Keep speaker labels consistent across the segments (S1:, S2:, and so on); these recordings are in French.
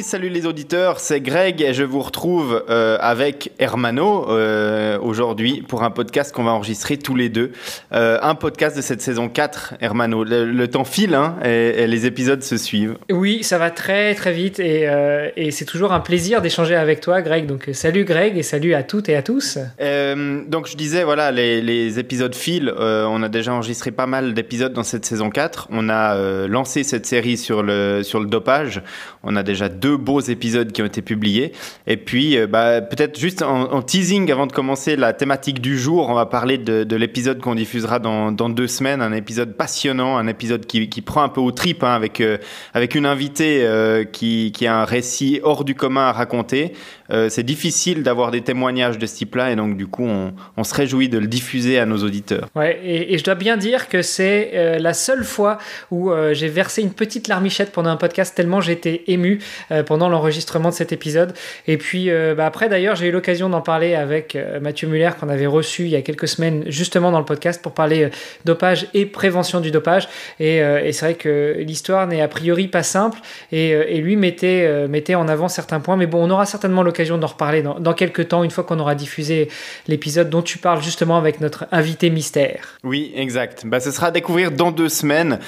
S1: Salut les auditeurs, c'est Greg et je vous retrouve euh, avec Hermano euh, aujourd'hui pour un podcast qu'on va enregistrer tous les deux. Euh, un podcast de cette saison 4, Hermano. Le, temps file hein, et, les épisodes se suivent.
S2: Oui, ça va très très vite et, et c'est toujours un plaisir d'échanger avec toi, Greg. Donc salut Greg et salut à toutes et à tous.
S1: donc je disais, voilà, les, les épisodes filent. on a déjà enregistré pas mal d'épisodes dans cette saison 4. On a lancé cette série sur le, sur le dopage. On a déjà deux beaux épisodes qui ont été publiés. Et puis, euh, bah, peut-être juste en, teasing avant de commencer la thématique du jour, on va parler de, l'épisode qu'on diffusera dans, deux semaines, un épisode passionnant, un épisode qui, prend un peu au trip hein, avec, euh, avec une invitée euh, qui, qui, a un récit hors du commun à raconter. C'est difficile d'avoir des témoignages de ce type-là et donc du coup, on, se réjouit de le diffuser à nos auditeurs.
S2: Ouais, et, et je dois bien dire que c'est la seule fois où j'ai versé une petite larmichette pendant un podcast tellement j'étais ému euh, pendant l'enregistrement de cet épisode. Et puis euh, bah, après, d'ailleurs, j'ai eu l'occasion d'en parler avec euh, Mathieu Muller qu'on avait reçu il y a quelques semaines justement dans le podcast pour parler dopage et prévention du dopage. Et, c'est vrai que l'histoire n'est a priori pas simple et, lui mettait, mettait en avant certains points. Mais bon, on aura certainement l'occasion d'en reparler dans, quelques temps, une fois qu'on aura diffusé l'épisode dont tu parles justement avec notre invité mystère.
S1: Oui, exact. Bah, ce sera à découvrir dans deux semaines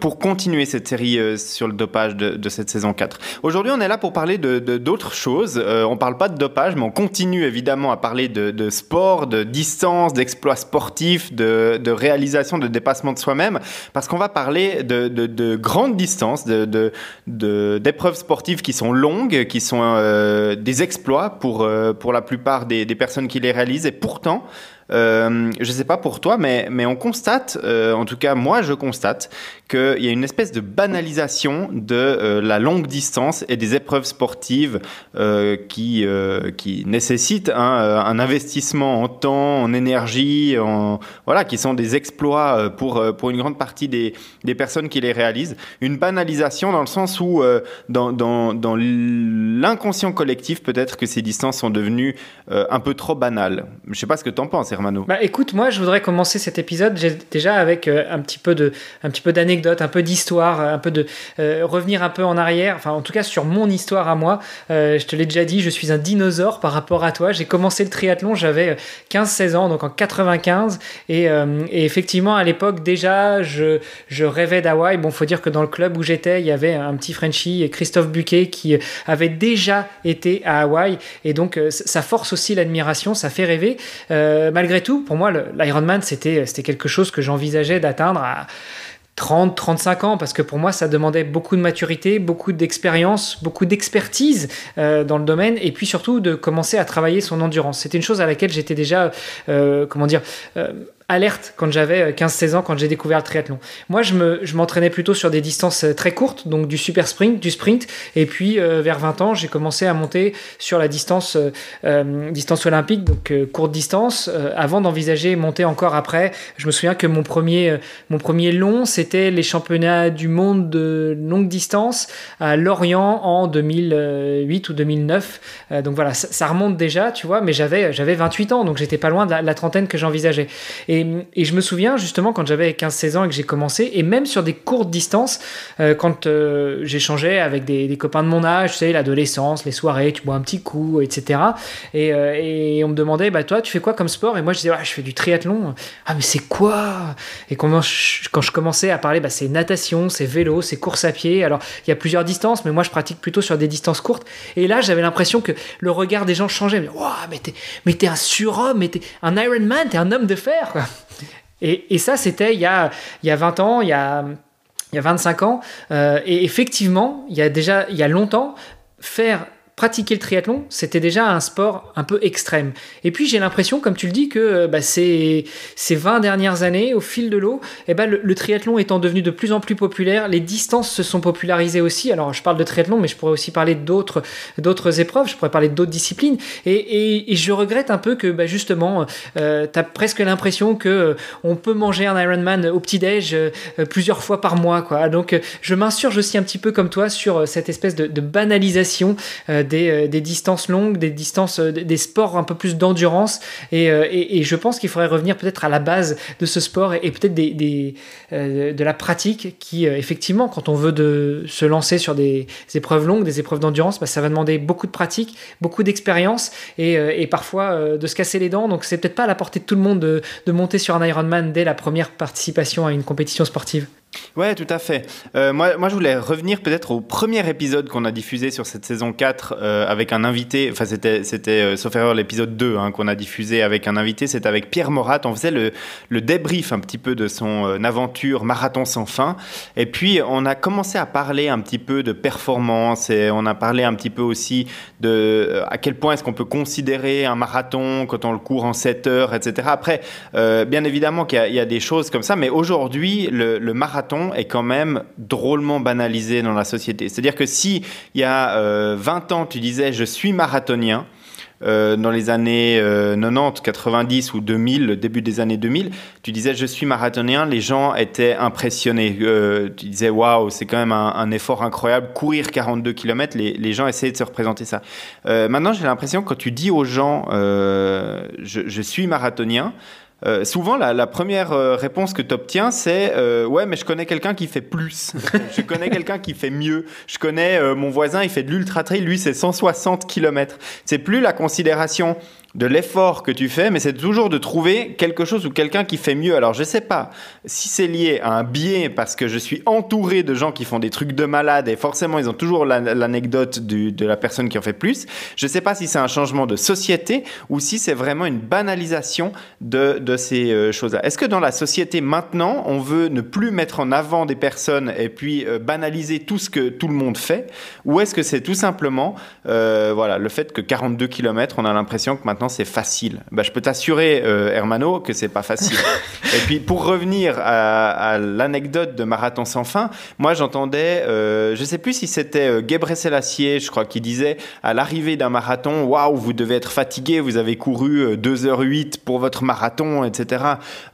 S1: pour continuer cette série sur le dopage de, de cette saison 4. Aujourd'hui, on est là pour parler de, d'autres choses. Euh, on parle pas de dopage, mais on continue évidemment à parler de, sport, de distance, d'exploits sportifs, de, réalisation, de dépassement de soi-même, parce qu'on va parler de, grandes distances, d'épreuves sportives qui sont longues, qui sont euh, des exploits pour, euh, pour la plupart des, des personnes qui les réalisent, et pourtant, euh, je ne sais pas pour toi, mais, on constate, euh, en tout cas moi je constate, qu'il y a une espèce de banalisation de euh, la longue distance et des épreuves sportives qui, nécessitent un investissement en temps, en énergie, voilà, qui sont des exploits pour, pour une grande partie des, personnes qui les réalisent. Une banalisation dans le sens où dans l'inconscient collectif, peut-être que ces distances sont devenues un peu trop banales. Je ne sais pas ce que tu en penses.
S2: Bah écoute, moi je voudrais commencer cet épisode déjà avec euh, un petit peu de, un petit peu d'anecdotes, un peu d'histoire, un peu de euh, revenir un peu en arrière. Enfin, en tout cas sur mon histoire à moi. Euh, je te l'ai déjà dit, je suis un dinosaure par rapport à toi. J'ai commencé le triathlon, j'avais 15-16 ans, donc en 95, et, effectivement à l'époque déjà je, je rêvais d'Hawaï. Bon, faut dire que dans le club où j'étais, il y avait un petit Frenchie, Christophe Buquet, qui avait déjà été à Hawaï, et donc ça force aussi l'admiration, ça fait rêver malgré tout, pour moi, l'Ironman, c'était quelque chose que j'envisageais d'atteindre à 30, 35 ans, parce que pour moi, ça demandait beaucoup de maturité, beaucoup d'expérience, beaucoup d'expertise euh, dans le domaine, et puis surtout de commencer à travailler son endurance. C'était une chose à laquelle j'étais déjà, euh, comment dire, euh, alerte quand j'avais 15-16 ans, quand j'ai découvert le triathlon. Moi, je, me, je m'entraînais plutôt sur des distances euh, très courtes, donc du super sprint, du sprint. Et puis, euh, vers 20 ans, j'ai commencé à monter sur la distance, euh, distance olympique, donc courte distance, avant d'envisager monter encore après. Je me souviens que mon premier, mon premier long, c'était les championnats du monde de longue distance à Lorient en 2008 ou 2009. donc voilà, ça, remonte déjà, tu vois, mais j'avais, j'avais 28 ans, donc j'étais pas loin de la, trentaine que j'envisageais. Et, je me souviens justement quand j'avais 15-16 ans et que j'ai commencé, et même sur des courtes distances, euh, quand euh, j'échangeais avec des, copains de mon âge, tu sais, l'adolescence, les soirées, tu bois un petit coup, etc. Euh, et, on me demandait, bah toi, tu fais quoi comme sport? Et moi, je disais, je fais du triathlon. Ah, mais c'est quoi? Et quand je, commençais à parler, bah, c'est natation, c'est vélo, c'est course à pied. Alors, il y a plusieurs distances, mais moi, je pratique plutôt sur des distances courtes. Et là, j'avais l'impression que le regard des gens changeait. Mais, mais t'es un surhomme, t'es un Ironman, t'es un homme de fer. Quoi. Et, ça, c'était il, y a, il y a 20 ans, il y a, il y a 25 ans. Euh, et effectivement, il y a déjà il y a longtemps, faire pratiquer le triathlon, c'était déjà un sport un peu extrême. Et puis j'ai l'impression, comme tu le dis, que euh, bah, ces, ces 20 dernières années, au fil de l'eau, eh ben, le, triathlon étant devenu de plus en plus populaire, les distances se sont popularisées aussi. Alors je parle de triathlon, mais je pourrais aussi parler d'autres, d'autres épreuves, je pourrais parler d'autres disciplines. Et, et, je regrette un peu que bah, justement, euh, tu as presque l'impression que euh, on peut manger un Ironman au petit-déj plusieurs fois par mois. Quoi. Donc je m'insurge aussi un petit peu comme toi sur cette espèce de, de banalisation euh, des, distances longues, des distances, euh, des sports un peu plus d'endurance. Euh, et, je pense qu'il faudrait revenir peut-être à la base de ce sport et, peut-être des, de la pratique qui, effectivement, quand on veut se lancer sur des, épreuves longues, des épreuves d'endurance, bah, ça va demander beaucoup de pratique, beaucoup d'expérience et, parfois de se casser les dents. Donc c'est peut-être pas à la portée de tout le monde de, de monter sur un Ironman dès la première participation à une compétition sportive.
S1: Ouais, tout à fait. Euh, moi, moi, je voulais revenir peut-être au premier épisode qu'on a diffusé sur cette saison 4 euh, avec un invité. Enfin, c'était, c'était euh, sauf erreur, l'épisode 2 hein, qu'on a diffusé avec un invité. C'était avec Pierre Morat. On faisait le, le débrief un petit peu de son aventure marathon sans fin. Et puis, on a commencé à parler un petit peu de performance et on a parlé un petit peu aussi de à quel point est-ce qu'on peut considérer un marathon quand on le court en 7 heures, etc. Après, bien évidemment qu'il y, a des choses comme ça, mais aujourd'hui, le, le marathon est quand même drôlement banalisé dans la société. C'est-à-dire que si il y a 20 euh, ans, tu disais je suis marathonien, euh, dans les années 90, euh, 90 ou 2000, le début des années 2000, tu disais je suis marathonien, les gens étaient impressionnés. tu disais waouh, c'est quand même un, effort incroyable, courir 42 km, les, gens essayaient de se représenter ça. maintenant, j'ai l'impression que quand tu dis aux gens je, suis marathonien, euh, souvent, la, première euh, réponse que tu obtiens, c'est euh, Ouais, mais je connais quelqu'un qui fait plus. je connais quelqu'un qui fait mieux. Je connais mon voisin, il fait de l'ultra trail, lui, c'est 160 km. C'est plus la considération de l'effort que tu fais, mais c'est toujours de trouver quelque chose ou quelqu'un qui fait mieux. Alors je sais pas si c'est lié à un biais parce que je suis entouré de gens qui font des trucs de malade et forcément ils ont toujours l'anecdote de la personne qui en fait plus. Je sais pas si c'est un changement de société ou si c'est vraiment une banalisation de, de ces euh, choses-là. Est-ce que dans la société maintenant, on veut ne plus mettre en avant des personnes et puis euh, banaliser tout ce que tout le monde fait? Ou est-ce que c'est tout simplement euh, voilà, le fait que 42 km, on a l'impression que maintenant c'est facile. Bah, je peux t'assurer, euh, Hermano, que c'est pas facile. et puis pour revenir à, l'anecdote de Marathon sans fin, moi j'entendais, euh, je sais plus si c'était euh, Gebre Selassie, je crois, qui disait à l'arrivée d'un marathon, waouh, vous devez être fatigué, vous avez couru 2h08 euh, pour votre marathon, etc.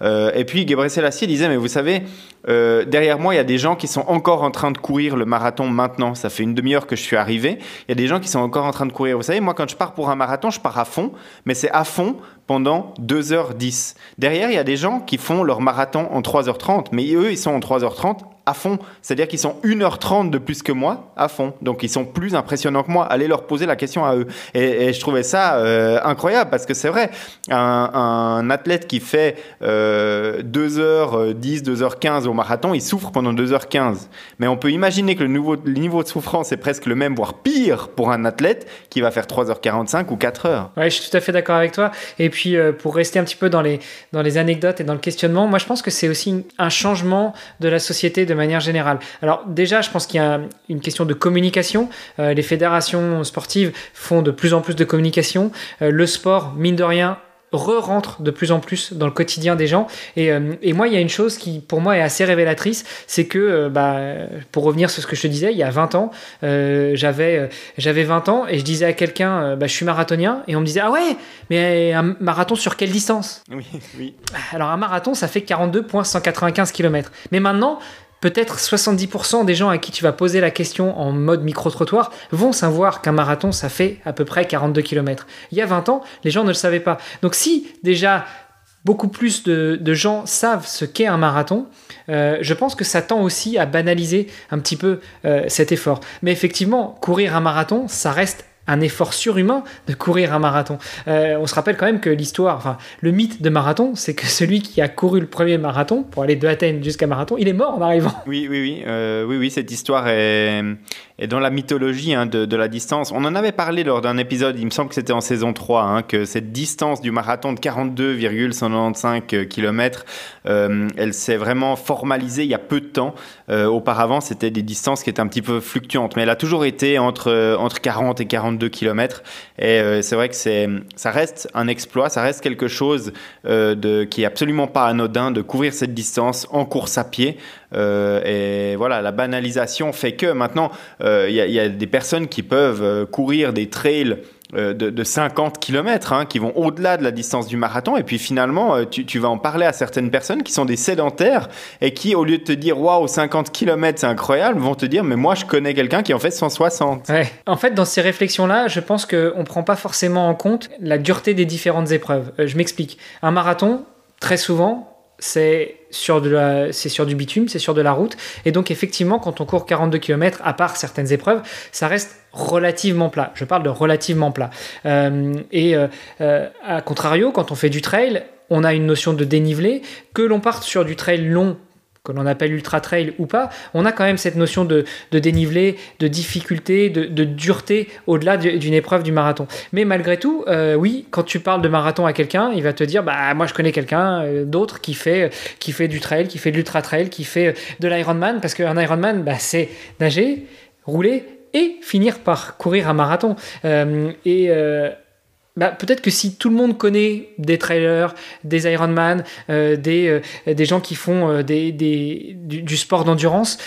S1: Euh, et puis Gebre Selassie disait, mais vous savez, euh, derrière moi, il y a des gens qui sont encore en train de courir le marathon maintenant. Ça fait une demi-heure que je suis arrivé. Il y a des gens qui sont encore en train de courir. Vous savez, moi, quand je pars pour un marathon, je pars à fond, mais c'est à fond pendant 2h10. Derrière, il y a des gens qui font leur marathon en 3h30, mais eux, ils sont en 3h30 à fond. C'est-à-dire qu'ils sont 1h30 de plus que moi à fond. Donc ils sont plus impressionnants que moi. Allez leur poser la question à eux. Et, je trouvais ça euh, incroyable parce que c'est vrai, un, athlète qui fait 2h10, 2h15 au marathon, il souffre pendant 2h15. Mais on peut imaginer que le niveau de souffrance est presque le même, voire pire pour un athlète qui va faire 3h45 ou 4h.
S2: Ouais, je suis tout à fait d'accord avec toi. Et puis euh, pour rester un petit peu dans les, dans les anecdotes et dans le questionnement, moi je pense que c'est aussi un changement de la société de manière générale. Alors déjà, je pense qu'il y a une question de communication. Euh, les fédérations sportives font de plus en plus de communication. Euh, le sport, mine de rien, re-rentre de plus en plus dans le quotidien des gens. Et, euh, et, moi, il y a une chose qui, pour moi, est assez révélatrice, c'est que, euh, bah, pour revenir sur ce que je te disais, il y a 20 ans, euh, j'avais, j'avais 20 ans et je disais à quelqu'un, bah, je suis marathonien, et on me disait, ah ouais, mais un marathon sur quelle distance?
S1: Oui, oui.
S2: Alors un marathon, ça fait 42,195 km. Mais maintenant, peut-être 70% des gens à qui tu vas poser la question en mode micro-trottoir vont savoir qu'un marathon, ça fait à peu près 42 km. Il y a 20 ans, les gens ne le savaient pas. Donc si déjà beaucoup plus de, gens savent ce qu'est un marathon, euh, je pense que ça tend aussi à banaliser un petit peu euh, cet effort. Mais effectivement, courir un marathon, ça reste un effort surhumain de courir un marathon. Euh, on se rappelle quand même que l'histoire, enfin le mythe de marathon, c'est que celui qui a couru le premier marathon pour aller de Athènes jusqu'à marathon, il est mort en arrivant.
S1: Oui, oui, oui, euh, oui, oui, cette histoire est, est dans la mythologie hein, de, la distance. On en avait parlé lors d'un épisode, il me semble que c'était en saison 3, hein, que cette distance du marathon de 42,195 km, euh, elle s'est vraiment formalisée il y a peu de temps. auparavant, c'était des distances qui étaient un petit peu fluctuantes, mais elle a toujours été entre, entre 40 et 42 2 km. Et euh, c'est vrai que ça reste un exploit, ça reste quelque chose euh, de, qui est absolument pas anodin de couvrir cette distance en course à pied. Euh, et voilà, la banalisation fait que maintenant, il y, a des personnes qui peuvent courir des trails euh, de, 50 km hein, qui vont au-delà de la distance du marathon. Et puis finalement, euh, tu, vas en parler à certaines personnes qui sont des sédentaires et qui, au lieu de te dire waouh, 50 km c'est incroyable, vont te dire mais moi je connais quelqu'un qui en fait 160.
S2: En fait, dans ces réflexions-là, je pense qu'on ne prend pas forcément en compte la dureté des différentes épreuves. Euh, je m'explique. Un marathon, très souvent, c'est sur, sur du bitume, c'est sur de la route. Et donc, effectivement, quand on court 42 km, à part certaines épreuves, ça reste relativement plat. Je parle de relativement plat. Euh, et euh, euh, à contrario, quand on fait du trail, on a une notion de dénivelé. Que l'on parte sur du trail long que l'on appelle ultra trail ou pas, on a quand même cette notion de, dénivelé, de difficulté, de, dureté au-delà d'une épreuve du marathon. Mais malgré tout, euh, oui, quand tu parles de marathon à quelqu'un, il va te dire bah moi je connais quelqu'un euh, d'autre qui fait qui fait du trail, qui fait de l'ultra trail, qui fait de l'Ironman parce qu'un Ironman bah, c'est nager, rouler et finir par courir un marathon. Euh, et bah, peut-être que si tout le monde connaît des trailers, des Ironman, euh, des, euh, des gens qui font euh, des, des, du, sport d'endurance,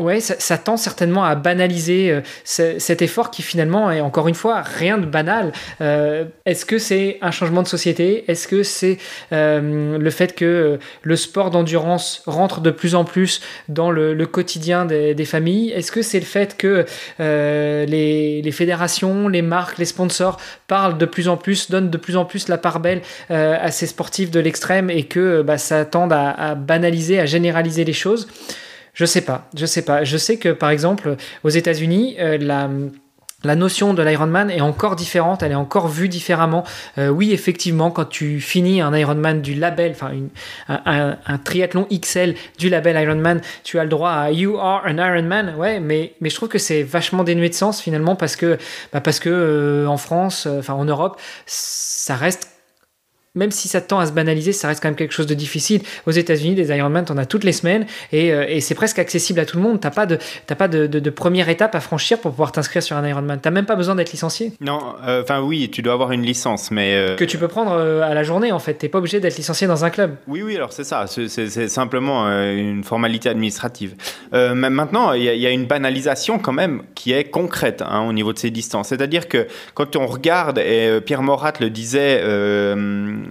S2: Ouais, ça, tend certainement à banaliser euh, cet effort qui finalement est encore une fois rien de banal. Euh, est-ce que c'est un changement de société? Est-ce que c'est euh, le fait que le sport d'endurance rentre de plus en plus dans le, quotidien des, familles? Est-ce que c'est le fait que les, fédérations, les marques, les sponsors parlent de plus en plus, donnent de plus en plus la part belle à ces sportifs de l'extrême et que bah, ça tend à banaliser, à généraliser les choses? Je sais pas, je sais pas. Je sais que par exemple aux États-Unis, euh, la notion de l'Ironman est encore différente, elle est encore vue différemment. Euh, oui, effectivement, quand tu finis un Ironman du label, enfin un, triathlon XL du label Ironman, tu as le droit à You are an Ironman. Ouais, mais, mais je trouve que c'est vachement dénué de sens finalement parce que, bah parce que euh, en France, enfin en Europe, ça reste même si ça tend à se banaliser, ça reste quand même quelque chose de difficile. Aux États-Unis, des Ironman, t'en as toutes les semaines et, euh, et c'est presque accessible à tout le monde. T'as pas de pas de, de, première étape à franchir pour pouvoir t'inscrire sur un Ironman. T'as même pas besoin d'être licencié.
S1: Non, euh, enfin oui, tu dois avoir une licence, mais euh,
S2: que tu peux prendre à la journée en fait. T'es pas obligé d'être licencié dans un club.
S1: Oui, oui, alors c'est ça. C'est simplement une formalité administrative. maintenant, il y, a une banalisation quand même qui est concrète hein, au niveau de ces distances. C'est-à-dire que quand on regarde et Pierre Morat le disait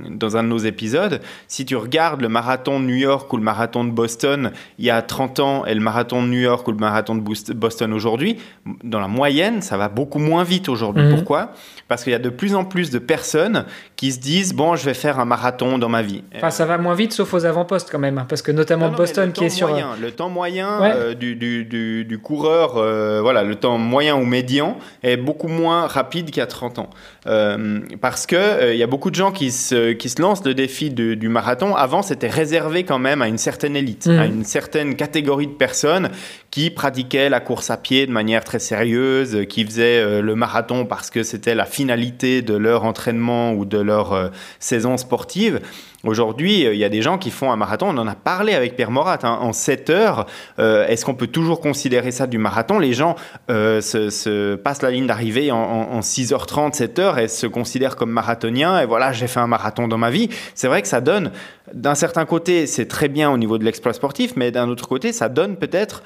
S1: dans un de nos épisodes, si tu regardes le marathon de New York ou le marathon de Boston il y a 30 ans et le marathon de New York ou le marathon de Boston aujourd'hui, dans la moyenne, ça va beaucoup moins vite aujourd'hui. Mhm. Pourquoi? Parce qu'il y a de plus en plus de personnes qui se disent bon, je vais faire un marathon dans ma vie.
S2: Enfin, ça va moins vite, sauf aux avant-postes quand même, hein, parce que notamment Boston qui est sur.
S1: Moyen, le temps moyen euh, du, du, du, coureur, euh, voilà, le temps moyen ou médian est beaucoup moins rapide a 30 ans. Euh, parce que il y a beaucoup de gens qui se, qui se lancent le défi du, marathon. Avant, c'était réservé quand même à une certaine élite, à mmh. une certaine catégorie de personnes qui pratiquaient la course à pied de manière très sérieuse, qui faisaient le marathon parce que c'était la finalité de leur entraînement ou de leur euh, saison sportive. Aujourd'hui, euh, il y a des gens qui font un marathon. On en a parlé avec Pierre Morat. Hein, en 7 heures, euh, est-ce qu'on peut toujours considérer ça du marathon? Les gens se, passent la ligne d'arrivée en, 6h30, 7 heures et se considèrent comme marathoniens. Et voilà, j'ai fait un marathon dans ma vie. C'est vrai que ça donne, d'un certain côté, c'est très bien au niveau de l'exploit sportif, mais d'un autre côté, ça donne peut-être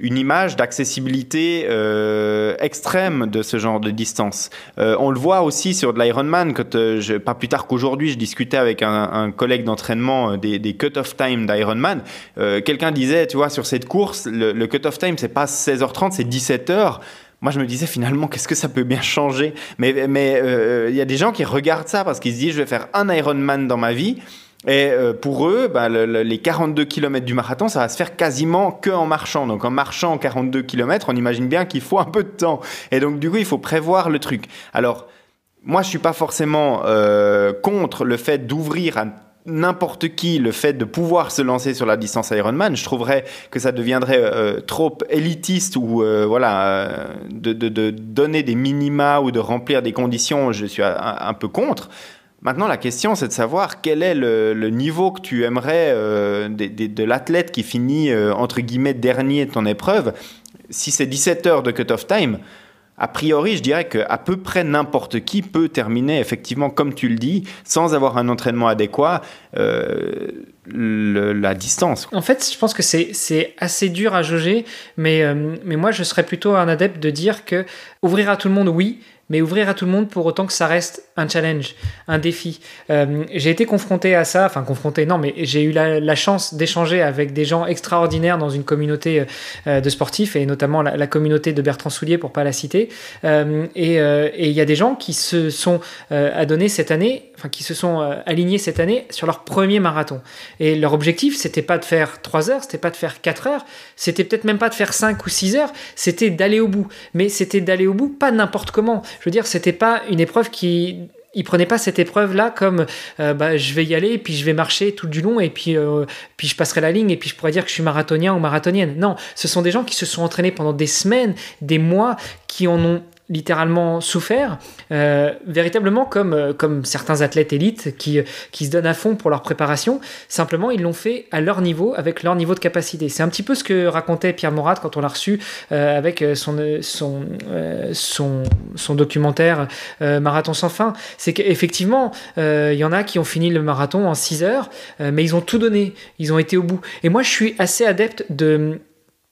S1: une image d'accessibilité euh, extrême de ce genre de distance. Euh, on le voit aussi sur de l'Ironman, euh, pas plus tard qu'aujourd'hui, je discutais avec un, collègue d'entraînement des, cut-off time d'Ironman. Quelqu'un disait, tu vois, sur cette course, le, cut-off time, c'est pas 16h30, c'est 17h moi je me disais finalement qu'est-ce que ça peut bien changer? Mais il y a des gens qui regardent ça parce qu'ils se disent je vais faire un Ironman dans ma vie et euh, pour eux, bah, les 42 km du marathon, ça va se faire quasiment que en marchant. Donc en marchant 42 km, on imagine bien qu'il faut un peu de temps. Et donc du coup, il faut prévoir le truc. Alors, moi, je suis pas forcément euh, contre le fait d'ouvrir à n'importe qui le fait de pouvoir se lancer sur la distance Ironman, je trouverais que ça deviendrait euh, trop élitiste ou voilà de, donner des minima ou de remplir des conditions. Je suis un peu contre. Maintenant, la question, c'est de savoir quel est le, niveau que tu aimerais euh, de, l'athlète qui finit, euh, entre guillemets, dernier de ton épreuve. Si c'est 17 heures de cut-off time, a priori, je dirais qu'à peu près n'importe qui peut terminer, effectivement, comme tu le dis, sans avoir un entraînement adéquat, euh, la distance.
S2: En fait, je pense que c'est assez dur à jauger, mais, mais moi, je serais plutôt un adepte de dire que ouvrir à tout le monde, oui, mais ouvrir à tout le monde pour autant que ça reste un challenge, un défi. Euh, j'ai été confronté à ça, enfin confronté, non, mais j'ai eu la, chance d'échanger avec des gens extraordinaires dans une communauté euh, de sportifs et notamment la, communauté de Bertrand Soulier pour pas la citer. Euh, et il y a des gens qui se sont adonnés cette année, enfin qui se sont alignés cette année sur leur premier marathon. Et leur objectif, c'était pas de faire 3 heures, c'était pas de faire 4 heures, c'était peut-être même pas de faire 5 ou 6 heures, c'était d'aller au bout. Mais c'était d'aller au bout, pas n'importe comment. Je veux dire, c'était pas une épreuve qui il prenait pas cette épreuve là comme euh, bah, je vais y aller puis je vais marcher tout du long et puis euh, puis je passerai la ligne et puis je pourrais dire que je suis marathonien ou marathonienne. Non, ce sont des gens qui se sont entraînés pendant des semaines, des mois, qui en ont littéralement souffert, euh, véritablement comme, euh, comme certains athlètes élites qui, qui se donnent à fond pour leur préparation. Simplement, ils l'ont fait à leur niveau, avec leur niveau de capacité. C'est un petit peu ce que racontait Pierre Morat quand on l'a reçu euh, avec son, son, son, son, documentaire Marathon sans fin. C'est qu'effectivement, il y en a qui ont fini le marathon en 6 heures, mais ils ont tout donné, ils ont été au bout. Et moi, je suis assez adepte de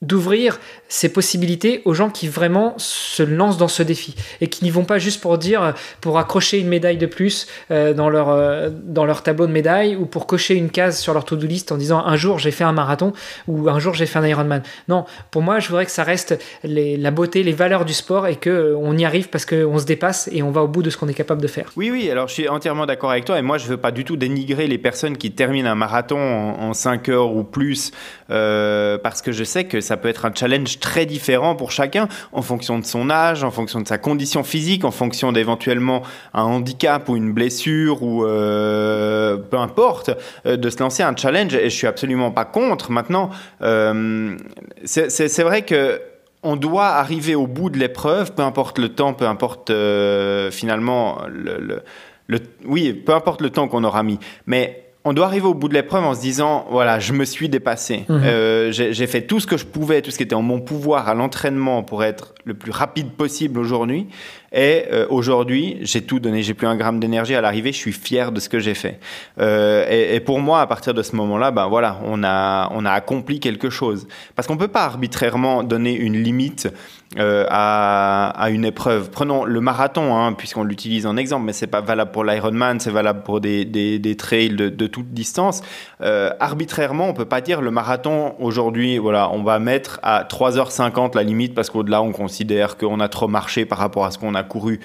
S2: d'ouvrir ces possibilités aux gens qui vraiment se lancent dans ce défi et qui n'y vont pas juste pour dire pour accrocher une médaille de plus euh, dans leur euh, dans leur tableau de médailles ou pour cocher une case sur leur to-do list en disant un jour j'ai fait un marathon ou un jour j'ai fait un Ironman. Non, pour moi je voudrais que ça reste la beauté, les valeurs du sport et que euh, on y arrive parce qu'on se dépasse et on va au bout de ce qu'on est capable de faire.
S1: Oui oui, alors je suis entièrement d'accord avec toi et moi je veux pas du tout dénigrer les personnes qui terminent un marathon en, en 5 heures ou plus parce que je sais que ça peut être un challenge très différent pour chacun en fonction de son âge, en fonction de sa condition physique, en fonction d'éventuellement un handicap ou une blessure ou euh, peu importe, euh, de se lancer un challenge. Et je suis absolument pas contre. Maintenant, euh, c'est vrai que on doit arriver au bout de l'épreuve, peu importe le temps, peu importe finalement le, le, oui, peu importe le temps qu'on aura mis, mais on doit arriver au bout de l'épreuve en se disant voilà, je me suis dépassé. Mhm. Euh, j'ai fait tout ce que je pouvais, tout ce qui était en mon pouvoir à l'entraînement pour être le plus rapide possible aujourd'hui. Et euh, aujourd'hui, j'ai tout donné. J'ai plus un gramme d'énergie à l'arrivée. Je suis fier de ce que j'ai fait. Euh, et, et, pour moi, à partir de ce moment-là, ben voilà, on a on a accompli quelque chose. Parce qu'on peut pas arbitrairement donner une limite euh, à, une épreuve. Prenons le marathon, hein, puisqu'on l'utilise en exemple, mais c'est pas valable pour l'Ironman, c'est valable pour des, des, trails de, de, toute distance. Euh, arbitrairement, on peut pas dire le marathon aujourd'hui, voilà, on va mettre à 3h50 la limite parce qu'au-delà, on considère qu'on a trop marché par rapport à ce qu'on a couru.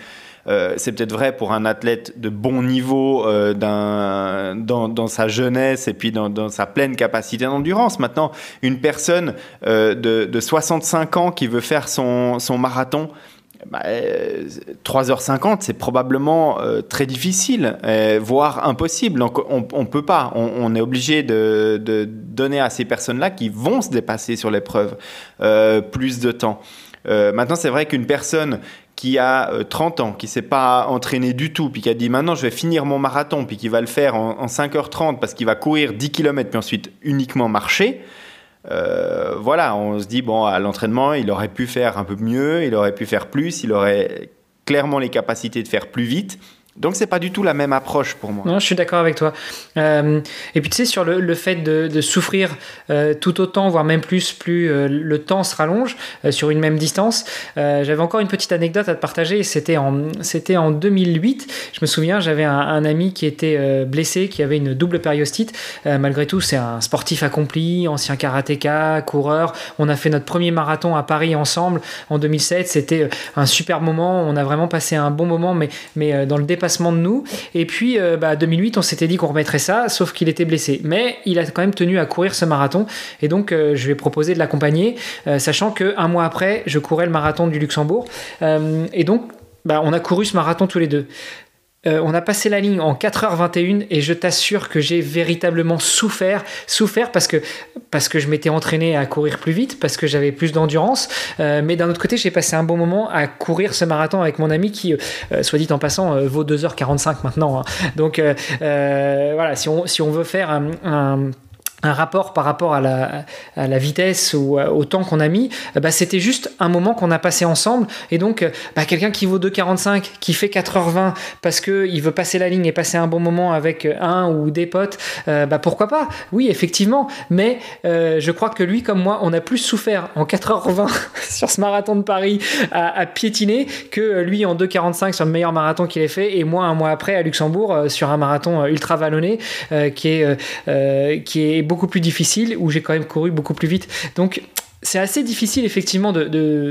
S1: c'est peut-être vrai pour un athlète de bon niveau dans, dans, sa jeunesse et puis dans, dans sa pleine capacité d'endurance. Maintenant, une personne de, de, 65 ans qui veut faire son, son marathon, 3h50, euh, c'est probablement euh, très difficile, euh, voire impossible. Donc on ne peut pas. On, est obligé de, donner à ces personnes-là qui vont se dépasser sur l'épreuve plus de temps. maintenant, c'est vrai qu'une personne qui a 30 ans, qui s'est pas entraîné du tout, puis qui a dit maintenant je vais finir mon marathon, puis qui va le faire en, en 5h30 parce qu'il va courir 10 km, puis ensuite uniquement marcher, euh, voilà, on se dit, bon, à l'entraînement, il aurait pu faire un peu mieux, il aurait pu faire plus, il aurait clairement les capacités de faire plus vite. Donc c'est pas du tout la même approche pour moi.
S2: Non, je suis d'accord avec toi. Euh, et puis tu sais sur le, fait de, souffrir euh, tout autant, voire même plus, plus euh, le temps se rallonge sur une même distance. j'avais encore une petite anecdote à te partager. C'était en c'était en 2008. Je me souviens, j'avais un, ami qui était blessé, qui avait une double périostite. malgré tout, c'est un sportif accompli, ancien karatéka, coureur. On a fait notre premier marathon à Paris ensemble en 2007. C'était un super moment. On a vraiment passé un bon moment, mais mais dans le départ de nous. Et puis, euh, bah, 2008, on s'était dit qu'on remettrait ça, sauf qu'il était blessé. Mais il a quand même tenu à courir ce marathon. Et donc, euh, je lui ai proposé de l'accompagner, euh, sachant qu'un mois après, je courais le marathon du Luxembourg. et donc, bah, on a couru ce marathon tous les deux. Euh, on a passé la ligne en 4h21 et je t'assure que j'ai véritablement souffert, souffert parce que, parce que je m'étais entraîné à courir plus vite, parce que j'avais plus d'endurance. Euh, mais d'un autre côté, j'ai passé un bon moment à courir ce marathon avec mon ami qui, euh, soit dit en passant, vaut 2h45 maintenant. Hein. Donc voilà, si on, si on veut faire un un rapport par rapport à la, à la vitesse ou au temps qu'on a mis, bah, c'était juste un moment qu'on a passé ensemble. Et donc, bah, quelqu'un qui vaut 2,45, qui fait 4h20 parce qu'il veut passer la ligne et passer un bon moment avec un ou des potes, euh, bah, pourquoi pas? Oui, effectivement. Mais euh, je crois que lui, comme moi, on a plus souffert en 4h20 sur ce marathon de Paris à, piétiner que lui en 2,45 sur le meilleur marathon qu'il ait fait et moi un mois après à Luxembourg euh, sur un marathon ultra vallonné qui, est, qui est beaucoup plus difficile, où j'ai quand même couru beaucoup plus vite. Donc c'est assez difficile effectivement de,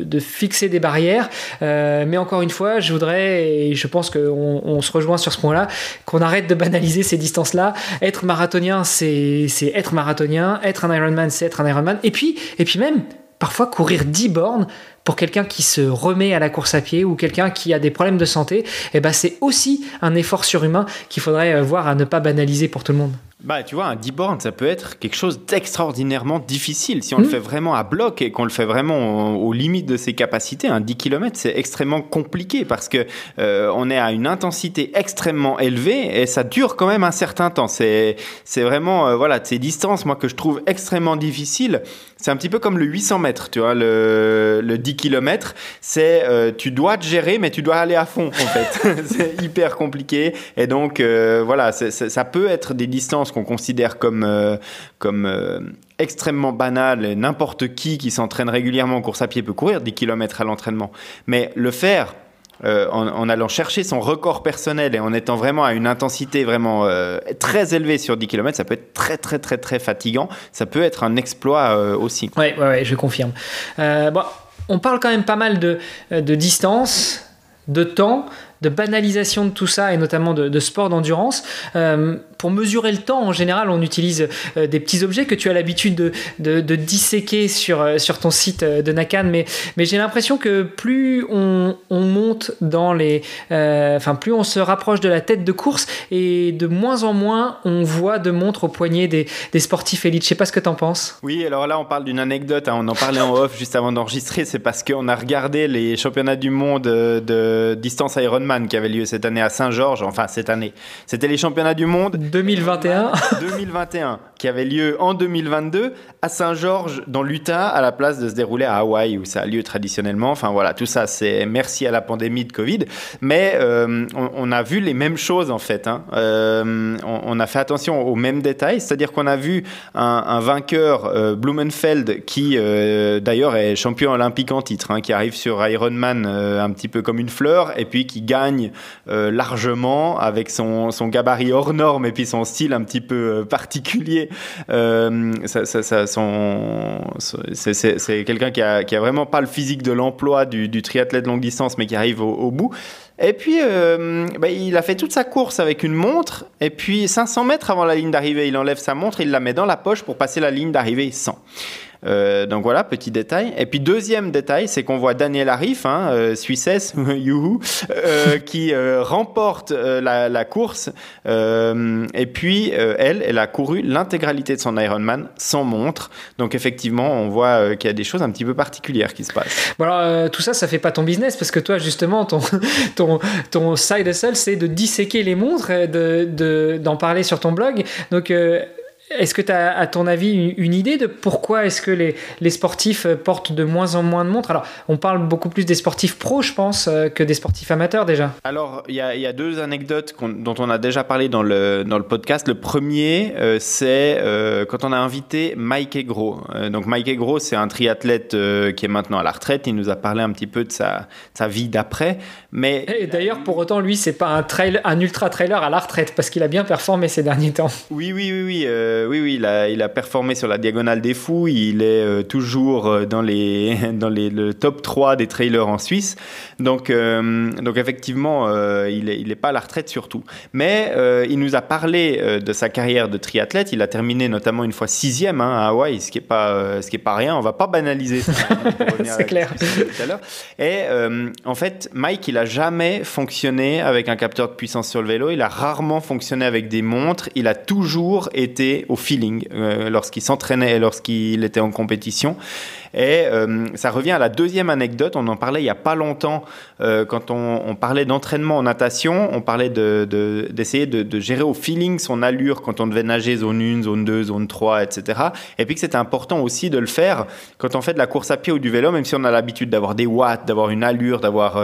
S2: de, fixer des barrières, euh, mais encore une fois, je voudrais, et je pense qu'on on se rejoint sur ce point-là, qu'on arrête de banaliser ces distances-là. Être marathonien, c'est être marathonien, être un Ironman, c'est être un Ironman, et puis, et puis même, parfois courir 10 bornes pour quelqu'un qui se remet à la course à pied ou quelqu'un qui a des problèmes de santé, eh ben c'est aussi un effort surhumain qu'il faudrait euh, voir à ne pas banaliser pour tout le monde.
S1: Bah, tu vois, un 10 bornes, ça peut être quelque chose d'extraordinairement difficile. Si on le hmm. fait vraiment à bloc et qu'on le fait vraiment aux, limites de ses capacités, un 10 km, c'est extrêmement compliqué parce que euh, on est à une intensité extrêmement élevée et ça dure quand même un certain temps. C'est, c'est vraiment, euh, voilà, ces distances, moi, que je trouve extrêmement difficiles. C'est un petit peu comme le 800 mètres, tu vois, le, le 10 km, c'est, euh, tu dois te gérer, mais tu dois aller à fond, en fait. c'est hyper compliqué. Et donc, voilà, ça peut être des distances qu'on considère comme, euh, comme euh, extrêmement banal et n'importe qui qui s'entraîne régulièrement en course à pied peut courir 10 km à l'entraînement. Mais le faire euh, en, allant chercher son record personnel et en étant vraiment à une intensité vraiment très élevée sur 10 km, ça peut être très très très très fatigant. Ça peut être un exploit aussi.
S2: Oui, ouais, ouais, je confirme. bon, on parle quand même pas mal de, de distance, de temps de banalisation de tout ça et notamment de, sport d'endurance. Euh, pour mesurer le temps, en général, on utilise euh, des petits objets que tu as l'habitude de, de, disséquer sur, euh, sur ton site de Nakan, mais, mais j'ai l'impression que plus on, on, monte dans les... Enfin, plus on se rapproche de la tête de course et de moins en moins on voit de montres au poignet des, des sportifs élites. Je sais pas ce que tu en penses.
S1: Oui, alors là, on parle d'une anecdote, hein. on en parlait en off juste avant d'enregistrer, c'est parce qu'on a regardé les championnats du monde de distance Ironman qui avait lieu cette année à Saint-Georges. Enfin, cette année. C'était les championnats du monde.
S2: 2021.
S1: 2021, qui avait lieu en 2022 à Saint-Georges, dans l'Utah, à la place de se dérouler à Hawaï, où ça a lieu traditionnellement. Enfin, voilà, tout ça, c'est merci à la pandémie de Covid. Mais euh, on, a vu les mêmes choses, en fait. Hein. Euh, on, a fait attention aux mêmes détails. C'est-à-dire qu'on a vu un, vainqueur, euh, Blumenfeld, qui, d'ailleurs, est champion olympique en titre, hein, qui arrive sur Ironman un petit peu comme une fleur, et puis qui gagne gagne largement avec son, son, gabarit hors norme et puis son style un petit peu particulier. Ça, ça, ça, c'est quelqu'un qui a, qui a vraiment pas le physique de l'emploi du, du, triathlète longue distance, mais qui arrive au, au bout. Et puis, euh, bah, il a fait toute sa course avec une montre. Et puis, 500 mètres avant la ligne d'arrivée, il enlève sa montre, il la met dans la poche pour passer la ligne d'arrivée sans. Euh, donc voilà, petit détail. Et puis deuxième détail, c'est qu'on voit Daniel Arif, hein, euh, Suissesse, youhou, euh, qui remporte la, course. et puis elle, elle a couru l'intégralité de son Ironman sans montre. Donc effectivement, on voit qu'il y a des choses un petit peu particulières qui se passent.
S2: Bon alors tout ça, ça fait pas ton business parce que toi justement, ton ton ton side hustle, c'est de disséquer les montres, de d'en parler sur ton blog. Donc est-ce que tu as, à ton avis, une, idée de pourquoi est-ce que les, les, sportifs euh, portent de moins en moins de montres? Alors, on parle beaucoup plus des sportifs pros, je pense, euh, que des sportifs amateurs déjà.
S1: Alors, il y, y, a deux anecdotes dont on a déjà parlé dans le, dans le podcast. Le premier, euh, c'est euh, quand on a invité Mike Egro. Euh, donc, Mike Egro, c'est un triathlète qui est maintenant à la retraite. Il nous a parlé un petit peu de sa, sa vie d'après. Mais
S2: Et d'ailleurs, pour autant, lui, c'est pas un, trail, un ultra trailer à la retraite parce qu'il a bien performé ces derniers temps.
S1: Oui, oui, oui, oui. Euh, oui, oui, il a, il a performé sur la diagonale des fous. Il est euh, toujours euh, dans, les, dans les, le top 3 des trailers en Suisse. Donc, euh, donc effectivement, il n'est il est pas à la retraite surtout. Mais il nous a parlé de sa carrière de triathlète. Il a terminé notamment une fois sixième hein, à Hawaï, ce qui n'est pas, ce qui est pas rien. On va pas banaliser ça.
S2: Hein, C'est clair.
S1: Tout à. Et en fait, Mike, il a jamais fonctionné avec un capteur de puissance sur le vélo. Il a rarement fonctionné avec des montres. Il a toujours été au feeling euh, lorsqu'il s'entraînait et lorsqu'il était en compétition. Et euh, ça revient à la deuxième anecdote. On en parlait il y a pas longtemps euh, quand on, parlait d'entraînement en natation. On parlait d'essayer de, de, de, gérer au feeling son allure quand on devait nager zone 1, zone 2, zone 3, etc. Et puis que c'était important aussi de le faire quand on fait de la course à pied ou du vélo, même si on a l'habitude d'avoir des watts, d'avoir une allure, d'avoir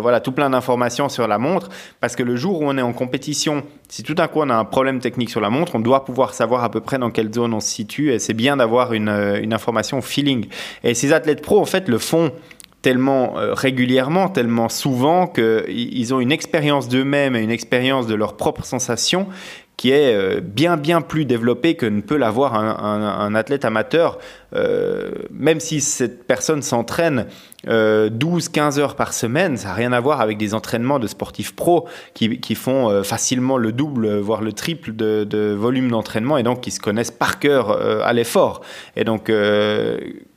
S1: voilà tout plein d'informations sur la montre. Parce que le jour où on est en compétition, si tout d'un coup on a un problème technique sur la montre, on doit pouvoir savoir à peu près dans quelle zone on se situe. Et c'est bien d'avoir une, une information feeling. Et ces athlètes pros, en fait, le font tellement euh, régulièrement, tellement souvent qu'ils ont une expérience d'eux-mêmes et une expérience de leurs propres sensations qui est euh, bien bien plus développée que ne peut l'avoir un, athlète amateur, euh, même si cette personne s'entraîne euh, 12-15 heures par semaine, ça n'a rien à voir avec des entraînements de sportifs pros qui, qui font euh, facilement le double, voire le triple de, volume d'entraînement et donc qui se connaissent par cœur à l'effort. Et donc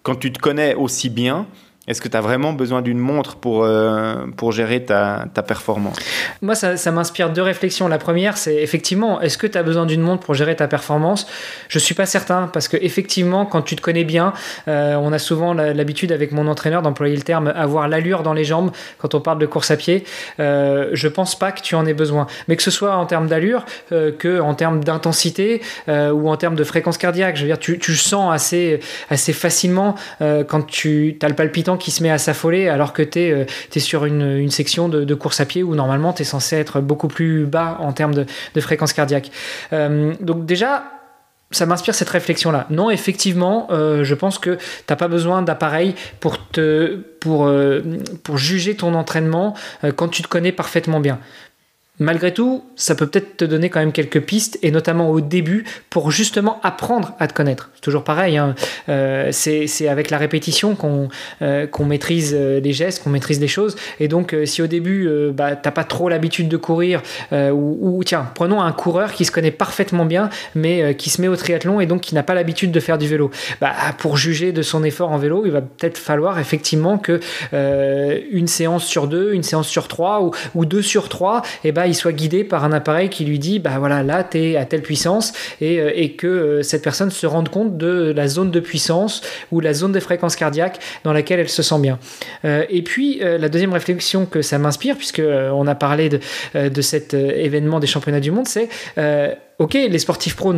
S1: quand tu te connais aussi bien, est-ce que tu as vraiment besoin d'une montre pour, euh, pour gérer ta, ta, performance?
S2: Moi, ça, m'inspire deux réflexions. La première, c'est effectivement, est-ce que tu as besoin d'une montre pour gérer ta performance? Je suis pas certain, parce que effectivement, quand tu te connais bien, euh, on a souvent l'habitude avec mon entraîneur d'employer le terme avoir l'allure dans les jambes quand on parle de course à pied. Euh, je pense pas que tu en aies besoin. Mais que ce soit en termes d'allure, euh, que en termes d'intensité ou en termes de fréquence cardiaque, je veux dire, tu, tu sens assez, assez facilement quand tu as le palpitant qui se met à s'affoler alors que tu es, euh, sur une, section de, course à pied où normalement tu es censé être beaucoup plus bas en termes de, fréquence cardiaque. Euh, donc déjà, ça m'inspire cette réflexion là. Non, effectivement, euh, je pense que t'as pas besoin d'appareil pour juger ton entraînement quand tu te connais parfaitement bien. Malgré tout, ça peut peut-être te donner quand même quelques pistes, et notamment au début, pour justement apprendre à te connaître. C'est toujours pareil, hein. euh, c'est avec la répétition qu'on euh, maîtrise euh, les gestes, qu'on maîtrise les choses. Et donc, si au début, bah, t'as pas trop l'habitude de courir, ou, ou, tiens, prenons un coureur qui se connaît parfaitement bien, mais qui se met au triathlon et donc qui n'a pas l'habitude de faire du vélo. Bah, pour juger de son effort en vélo, il va peut-être falloir effectivement que une séance sur deux, une séance sur trois, ou, ou deux sur trois, et bah, il soit guidé par un appareil qui lui dit bah voilà là tu es à telle puissance et, euh, et que euh, cette personne se rende compte de la zone de puissance ou la zone de fréquence cardiaque dans laquelle elle se sent bien. Euh, et puis la deuxième réflexion que ça m'inspire puisque on a parlé de, de cet événement des championnats du monde c'est ok les sportifs pros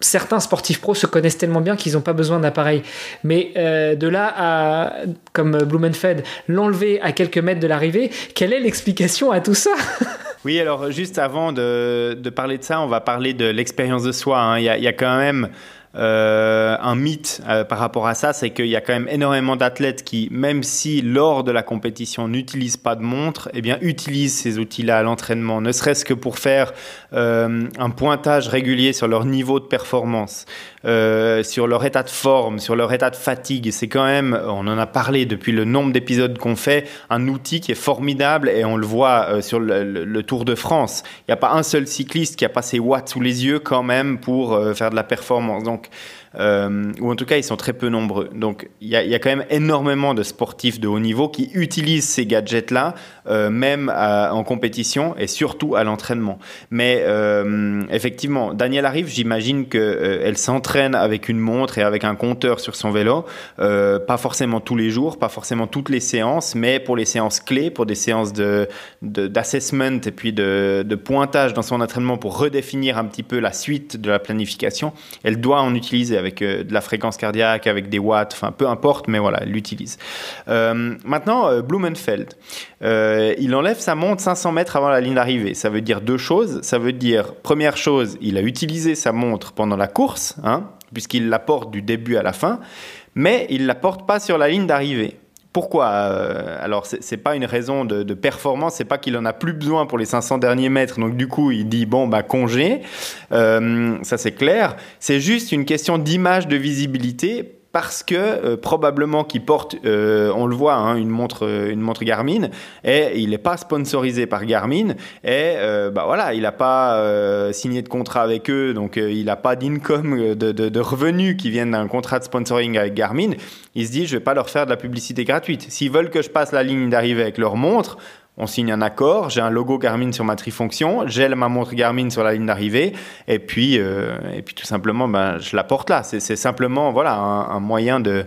S2: certains sportifs pros se connaissent tellement bien qu'ils n'ont pas besoin d'appareil. Mais de là à, comme Blumenfeld, l'enlever à quelques mètres de l'arrivée, quelle est l'explication à tout ça?
S1: Oui, alors juste avant de, de, parler de ça, on va parler de l'expérience de soi. Hein. Il, y a, il, y a, quand même euh, un mythe euh, par rapport à ça, c'est qu'il y a quand même énormément d'athlètes qui, même si lors de la compétition n'utilisent pas de montre, eh bien utilisent ces outils-là à l'entraînement, ne serait-ce que pour faire un pointage régulier sur leur niveau de performance, sur leur état de forme, sur leur état de fatigue. C'est quand même, on en a parlé depuis le nombre d'épisodes qu'on fait, un outil qui est formidable et on le voit sur le, Tour de France. Il n'y a pas un seul cycliste qui a passé watts sous les yeux quand même pour faire de la performance. bank euh, ou en tout cas ils sont très peu nombreux. Donc il y, a quand même énormément de sportifs de haut niveau qui utilisent ces gadgets-là, euh, même en compétition et surtout à l'entraînement. Mais euh, effectivement, Daniel arrive, j'imagine qu'elle s'entraîne avec une montre et avec un compteur sur son vélo, pas forcément tous les jours, pas forcément toutes les séances, mais pour les séances clés, pour des séances de, d'assessment et puis de, de pointage dans son entraînement pour redéfinir un petit peu la suite de la planification, elle doit en utiliser avec euh, de la fréquence cardiaque, avec des watts, enfin peu importe, mais voilà, l'utilise. Euh, maintenant, euh, Blumenfeld, il enlève sa montre 500 mètres avant la ligne d'arrivée. Ça veut dire deux choses. Ça veut dire, première chose, il a utilisé sa montre pendant la course, hein, puisqu'il la porte du début à la fin, mais il ne la porte pas sur la ligne d'arrivée. Pourquoi euh, Alors, ce n'est pas une raison de, performance, c'est pas qu'il en a plus besoin pour les 500 derniers mètres, donc du coup, il dit bon, bah congé. Euh, ça, c'est clair. C'est juste une question d'image, de visibilité parce que euh, probablement qu'il porte, euh, on le voit, hein, une, montre, une montre Garmin, et il n'est pas sponsorisé par Garmin, et euh, bah voilà, il n'a pas signé de contrat avec eux, donc il n'a pas d'income, de, de, de, revenus qui viennent d'un contrat de sponsoring avec Garmin. Il se dit, je vais pas leur faire de la publicité gratuite. S'ils veulent que je passe la ligne d'arrivée avec leur montre, on signe un accord, j'ai un logo Garmin sur ma trifonction, j'ai ma montre Garmin sur la ligne d'arrivée, et puis, euh, et puis tout simplement, ben, je la porte là. C'est simplement voilà, un, moyen de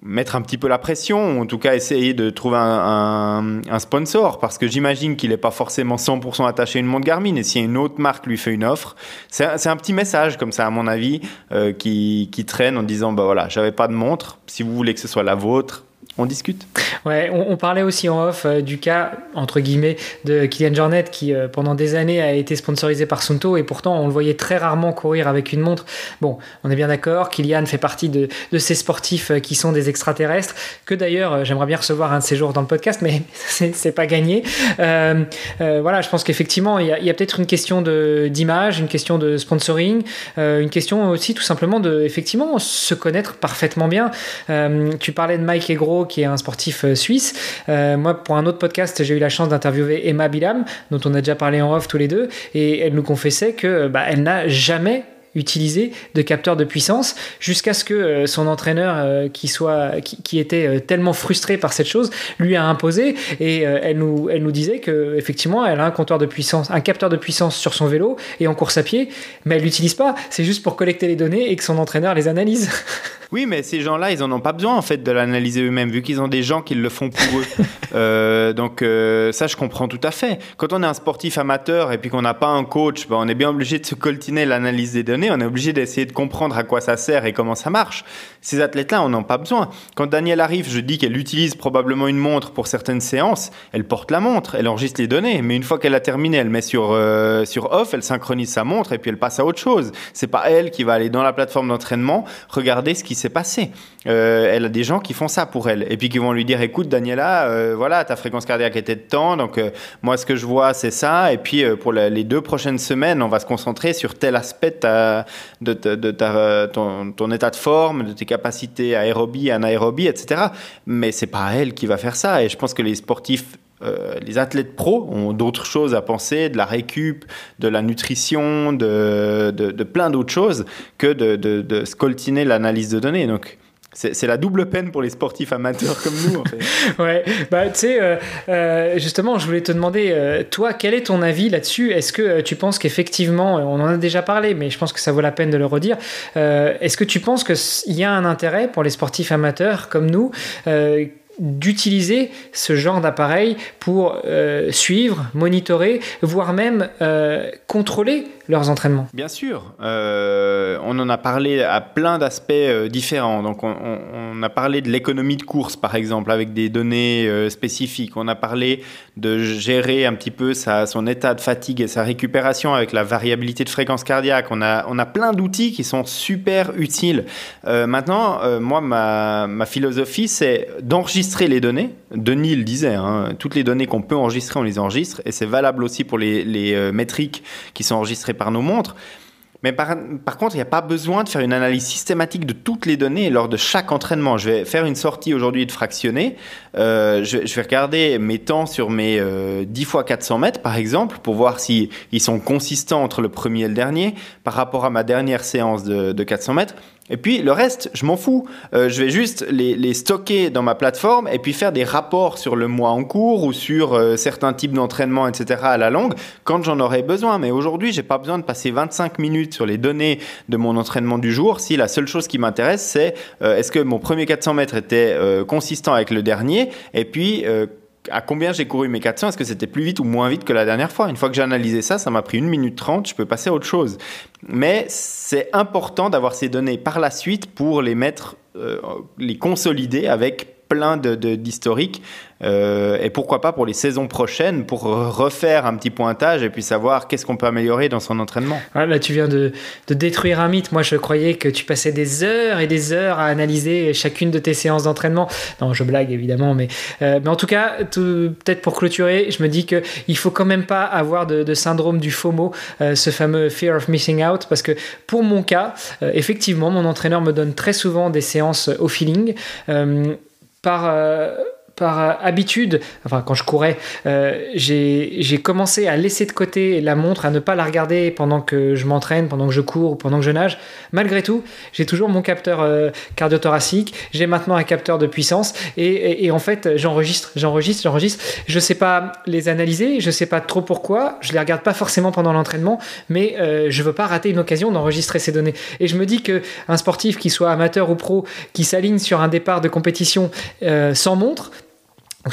S1: mettre un petit peu la pression, ou en tout cas essayer de trouver un, sponsor, parce que j'imagine qu'il n'est pas forcément 100% attaché à une montre Garmin, et si une autre marque lui fait une offre, c'est un petit message comme ça, à mon avis, euh, qui, qui, traîne en disant, bah voilà, j'avais pas de montre, si vous voulez que ce soit la vôtre, on discute.
S2: Ouais, on, parlait aussi en off euh, du cas, entre guillemets, de Kylian Jornet qui, euh, pendant des années, a été sponsorisé par Sunto et pourtant, on le voyait très rarement courir avec une montre. Bon, on est bien d'accord, Kylian fait partie de, ces sportifs euh, qui sont des extraterrestres, que d'ailleurs, j'aimerais bien recevoir un de ces jours dans le podcast, mais c'est pas gagné. voilà, je pense qu'effectivement, il y a, peut-être une question d'image, une question de sponsoring, une question aussi tout simplement de, effectivement, se connaître parfaitement bien. tu parlais de Mike Egro qui est un sportif euh, suisse. Euh, moi, pour un autre podcast, j'ai eu la chance d'interviewer Emma Bilam, dont on a déjà parlé en off tous les deux, et elle nous confessait que bah, elle n'a jamais utilisé de capteurs de puissance jusqu'à ce que euh, son entraîneur qui soit qui, était tellement frustré par cette chose lui a imposé et elle nous elle nous disait que effectivement elle a un compteur de puissance un capteur de puissance sur son vélo et en course à pied mais elle l'utilise pas c'est juste pour collecter les données et que son entraîneur les analyse
S1: Oui, mais ces gens-là, ils en ont pas besoin en fait de l'analyser eux-mêmes, vu qu'ils ont des gens qui le font pour eux. Euh, donc euh, ça, je comprends tout à fait. Quand on est un sportif amateur et puis qu'on n'a pas un coach, ben, on est bien obligé de se coltiner l'analyse des données. On est obligé d'essayer de comprendre à quoi ça sert et comment ça marche. Ces athlètes-là, on n'en a pas besoin. Quand Danielle arrive, je dis qu'elle utilise probablement une montre pour certaines séances. Elle porte la montre, elle enregistre les données, mais une fois qu'elle a terminé, elle met sur euh, sur off, elle synchronise sa montre et puis elle passe à autre chose. C'est pas elle qui va aller dans la plateforme d'entraînement regarder ce qui s'est passé. Euh, elle a des gens qui font ça pour elle et puis qui vont lui dire écoute Daniela, euh, voilà ta fréquence cardiaque était de temps, donc euh, moi ce que je vois c'est ça et puis pour les deux prochaines semaines on va se concentrer sur tel aspect de, ton, état de forme, de tes capacités aérobie, anaérobie, etc. Mais c'est pas elle qui va faire ça et je pense que les sportifs les athlètes pros ont d'autres choses à penser, de la récup, de la nutrition, de, plein d'autres choses que de, de, scoltiner l'analyse de données. Donc, c'est la double peine pour les sportifs amateurs comme nous. En
S2: ouais, bah tu sais, euh, euh, justement, je voulais te demander, euh, toi, quel est ton avis là-dessus? Est-ce que tu penses qu'effectivement, on en a déjà parlé, mais je pense que ça vaut la peine de le redire. Est-ce que tu penses qu'il y a un intérêt pour les sportifs amateurs comme nous d'utiliser ce genre d'appareil pour euh, suivre, monitorer, voire même euh, contrôler leurs entraînements
S1: Bien sûr. Euh, on en a parlé à plein d'aspects différents. Donc, on, a parlé de l'économie de course, par exemple, avec des données spécifiques. On a parlé de gérer un petit peu son état de fatigue et sa récupération avec la variabilité de fréquence cardiaque. On a, on a plein d'outils qui sont super utiles. maintenant, moi, ma, ma philosophie, c'est d'enregistrer les données. Denis le disait, hein, toutes les données qu'on peut enregistrer, on les enregistre, et c'est valable aussi pour les, euh, métriques qui sont enregistrées par nos montres. Mais par, contre, il n'y a pas besoin de faire une analyse systématique de toutes les données lors de chaque entraînement. Je vais faire une sortie aujourd'hui de fractionné. Euh, je, vais regarder mes temps sur mes 10 euh, fois 400 mètres, par exemple, pour voir s'ils ils sont consistants entre le premier et le dernier par rapport à ma dernière séance de, de 400 mètres. Et puis le reste, je m'en fous. Euh, je vais juste les, stocker dans ma plateforme et puis faire des rapports sur le mois en cours ou sur euh, certains types d'entraînement, etc. à la longue quand j'en aurai besoin. Mais aujourd'hui, j'ai pas besoin de passer 25 minutes sur les données de mon entraînement du jour si la seule chose qui m'intéresse, c'est euh, est-ce que mon premier 400 mètres était consistant avec le dernier? Et puis à combien j'ai couru mes 400 Est-ce que c'était plus vite ou moins vite que la dernière fois? Une fois que j'ai analysé ça, ça m'a pris 1 minute 30, je peux passer à autre chose. Mais c'est important d'avoir ces données par la suite pour les mettre, euh, les consolider avec plein d'historiques euh, et pourquoi pas pour les saisons prochaines, pour refaire un petit pointage et puis savoir qu'est-ce qu'on peut améliorer dans son entraînement.
S2: là, tu viens de, détruire un mythe. Moi, je croyais que tu passais des heures et des heures à analyser chacune de tes séances d'entraînement. Non, je blague évidemment, mais, euh, mais en tout cas, peut-être pour clôturer, je me dis qu'il faut quand même pas avoir de, syndrome du FOMO, euh, ce fameux fear of missing out, parce que pour mon cas, effectivement, mon entraîneur me donne très souvent des séances au feeling. Par par euh, habitude, enfin quand je courais, euh, j'ai commencé à laisser de côté la montre, à ne pas la regarder pendant que je m'entraîne, pendant que je cours ou pendant que je nage. Malgré tout, j'ai toujours mon capteur euh, cardiothoracique, j'ai maintenant un capteur de puissance et, en fait j'enregistre, j'enregistre, j'enregistre. Je sais pas les analyser, je sais pas trop pourquoi, je les regarde pas forcément pendant l'entraînement, mais je veux pas rater une occasion d'enregistrer ces données. Et je me dis que un sportif qui soit amateur ou pro, qui s'aligne sur un départ de compétition sans montre,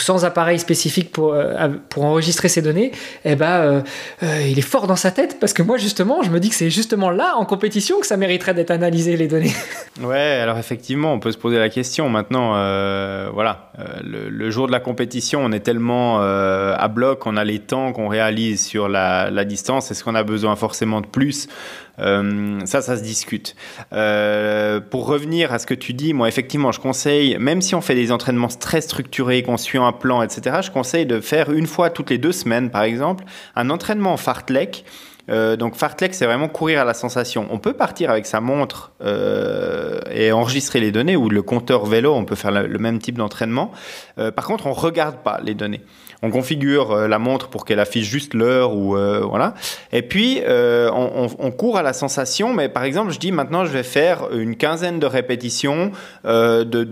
S2: sans appareil spécifique pour, euh, pour enregistrer ces données, eh ben, euh, euh, il est fort dans sa tête parce que moi, justement, je me dis que c'est justement là, en compétition, que ça mériterait d'être analysé, les données.
S1: Ouais, alors effectivement, on peut se poser la question. Maintenant, voilà, le, jour de la compétition, on est tellement à bloc, on a les temps qu'on réalise sur la, distance. Est-ce qu'on a besoin forcément de plus? Ça, ça se discute. Euh, pour revenir à ce que tu dis, moi, effectivement, je conseille, même si on fait des entraînements très structurés, qu'on suit un plan, etc., je conseille de faire une fois toutes les deux semaines, par exemple, un entraînement en fartlek. Euh, donc fartlek, c'est vraiment courir à la sensation. On peut partir avec sa montre euh, et enregistrer les données, ou le compteur vélo, on peut faire le, même type d'entraînement. Euh, par contre, on regarde pas les données on configure euh, la montre pour qu'elle affiche juste l'heure ou euh, voilà. Et puis euh, on, court à la sensation, mais par exemple, je dis maintenant je vais faire une quinzaine de répétitions de,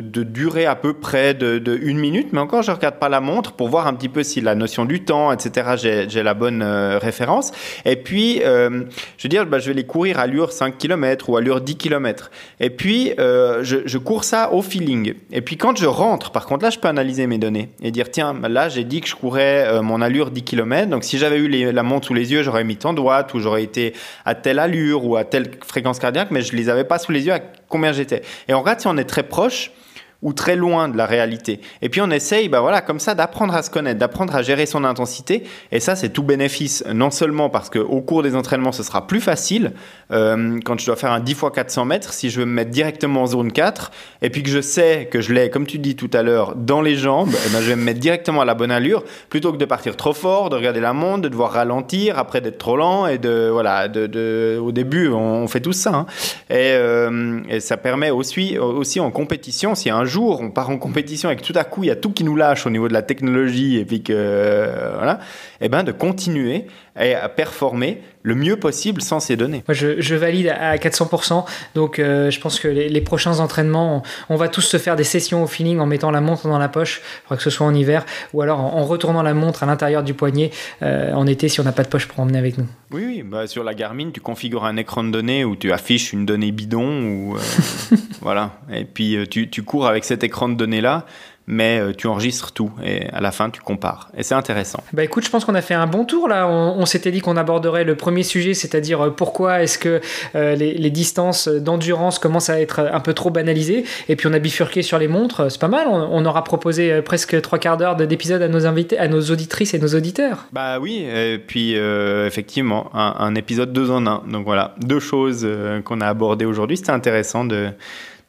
S1: durée à peu près de, une minute, mais encore je regarde pas la montre pour voir un petit peu si la notion du temps, etc. J'ai la bonne référence. Et puis je veux dire, bah, je vais les courir à allure 5 km ou à allure 10 km. Et puis je, je cours ça au feeling. Et puis quand je rentre, par contre là, je peux analyser mes données et dire tiens là j'ai dit que je courais euh, mon allure 10 km. Donc, si j'avais eu la montre sous les yeux, j'aurais mis de watts ou j'aurais été à telle allure ou à telle fréquence cardiaque, mais je les avais pas sous les yeux à combien j'étais. Et on regarde si on est très proche ou très loin de la réalité. Et puis on essaye, bah voilà, comme ça, d'apprendre à se connaître, d'apprendre à gérer son intensité. Et ça, c'est tout bénéfice, non seulement parce qu'au cours des entraînements, ce sera plus facile, euh, quand je dois faire un 10 x 400 mètres, si je veux me mettre directement en zone 4, et puis que je sais que je l'ai, comme tu dis tout à l'heure, dans les jambes, eh ben, je vais me mettre directement à la bonne allure, plutôt que de partir trop fort, de regarder la montre, de devoir ralentir, après d'être trop lent, et de, voilà, de, de au début, on, fait tout ça. Hein. Et, euh, et, ça permet aussi, aussi en compétition, si un jour on part en compétition et que tout à coup il y a tout qui nous lâche au niveau de la technologie et puis que euh, voilà, et eh ben de continuer à performer le mieux possible sans ces données.
S2: Moi, je, valide à 400%. Donc, euh, je pense que les, prochains entraînements, on, va tous se faire des sessions au feeling en mettant la montre dans la poche, que ce soit en hiver, ou alors en, retournant la montre à l'intérieur du poignet euh, en été si on n'a pas de poche pour emmener avec nous.
S1: Oui, oui. Bah, sur la Garmin, tu configures un écran de données où tu affiches une donnée bidon, ou euh, voilà. Et puis tu, tu cours avec cet écran de données là mais tu enregistres tout et à la fin tu compares. Et c'est intéressant.
S2: Bah écoute, je pense qu'on a fait un bon tour là. On, s'était dit qu'on aborderait le premier sujet, c'est-à-dire pourquoi est-ce que les, distances d'endurance commencent à être un peu trop banalisées. Et puis on a bifurqué sur les montres, c'est pas mal. On, aura proposé presque trois quarts d'heure d'épisode à nos invités, à nos auditrices et nos auditeurs.
S1: Bah oui, et puis effectivement, un, un, épisode deux en un. Donc voilà, deux choses qu'on a abordées aujourd'hui. C'était intéressant de,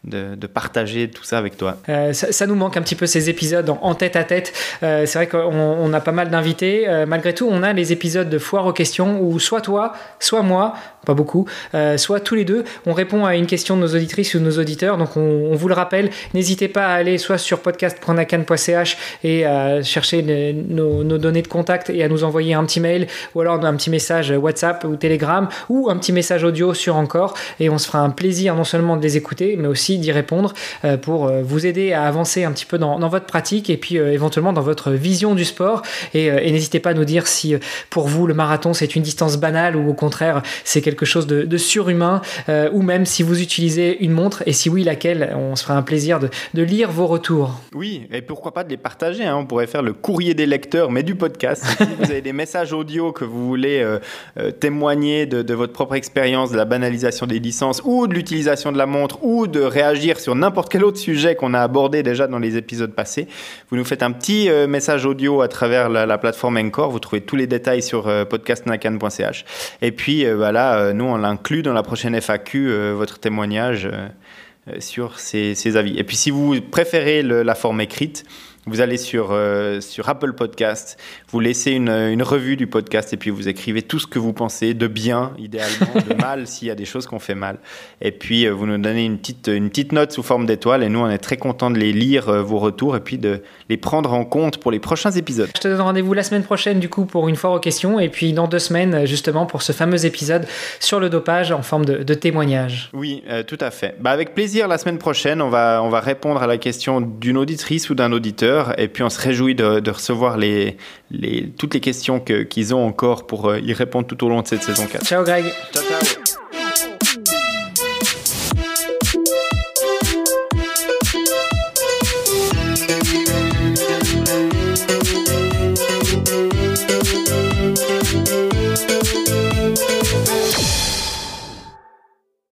S1: de, partager tout ça avec toi.
S2: Euh, ça, nous manque un petit peu ces épisodes en, tête à tête. Euh, c'est vrai qu'on a pas mal d'invités. Euh, malgré tout, on a les épisodes de foire aux questions où soit toi, soit moi, pas beaucoup, soit tous les deux, on répond à une question de nos auditrices ou de nos auditeurs. Donc on, vous le rappelle, n'hésitez pas à aller soit sur podcast.nacan.ch et à chercher nos, données de contact et à nous envoyer un petit mail ou alors un petit message WhatsApp ou Telegram ou un petit message audio sur encore et on se fera un plaisir non seulement de les écouter mais aussi d'y répondre euh, pour euh, vous aider à avancer un petit peu dans, votre pratique et puis euh, éventuellement dans votre vision du sport. Et, n'hésitez pas à nous dire si pour vous le marathon c'est une distance banale ou au contraire c'est quelque chose de, surhumain ou même si vous utilisez une montre et si oui laquelle, on se fera un plaisir de, lire vos retours.
S1: Oui, et pourquoi pas de les partager. Hein. On pourrait faire le courrier des lecteurs mais du podcast. vous avez des messages audio que vous voulez témoigner de, votre propre expérience de la banalisation des licences ou de l'utilisation de la montre ou de réagir sur n'importe quel autre sujet qu'on a abordé déjà dans les épisodes passés, vous nous faites un petit euh, message audio à travers la, plateforme Encore. Vous trouvez tous les détails sur euh, podcastnacan.ch. Et puis voilà, euh, nous on l'inclut dans la prochaine FAQ, votre témoignage sur ces, avis. Et puis si vous préférez la forme écrite, vous allez sur, euh, sur Apple Podcast, vous laissez une, une, revue du podcast et puis vous écrivez tout ce que vous pensez de bien, idéalement, de mal, s'il y a des choses qu'on fait mal. Et puis euh, vous nous donnez une petite, une petite note sous forme d'étoile et nous on est très contents de les lire, euh, vos retours, et puis de les prendre en compte pour les prochains épisodes.
S2: Je te donne rendez-vous la semaine prochaine du coup pour une fois aux questions et puis dans deux semaines justement pour ce fameux épisode sur le dopage en forme de, de témoignage.
S1: Oui, tout à fait. Bah, avec plaisir la semaine prochaine, on va, on va répondre à la question d'une auditrice ou d'un auditeur et puis on se réjouit de, recevoir les, les, toutes les questions qu'ils ont encore pour euh, y répondre tout au long de cette saison 4.
S2: Ciao Greg. Ciao, ciao.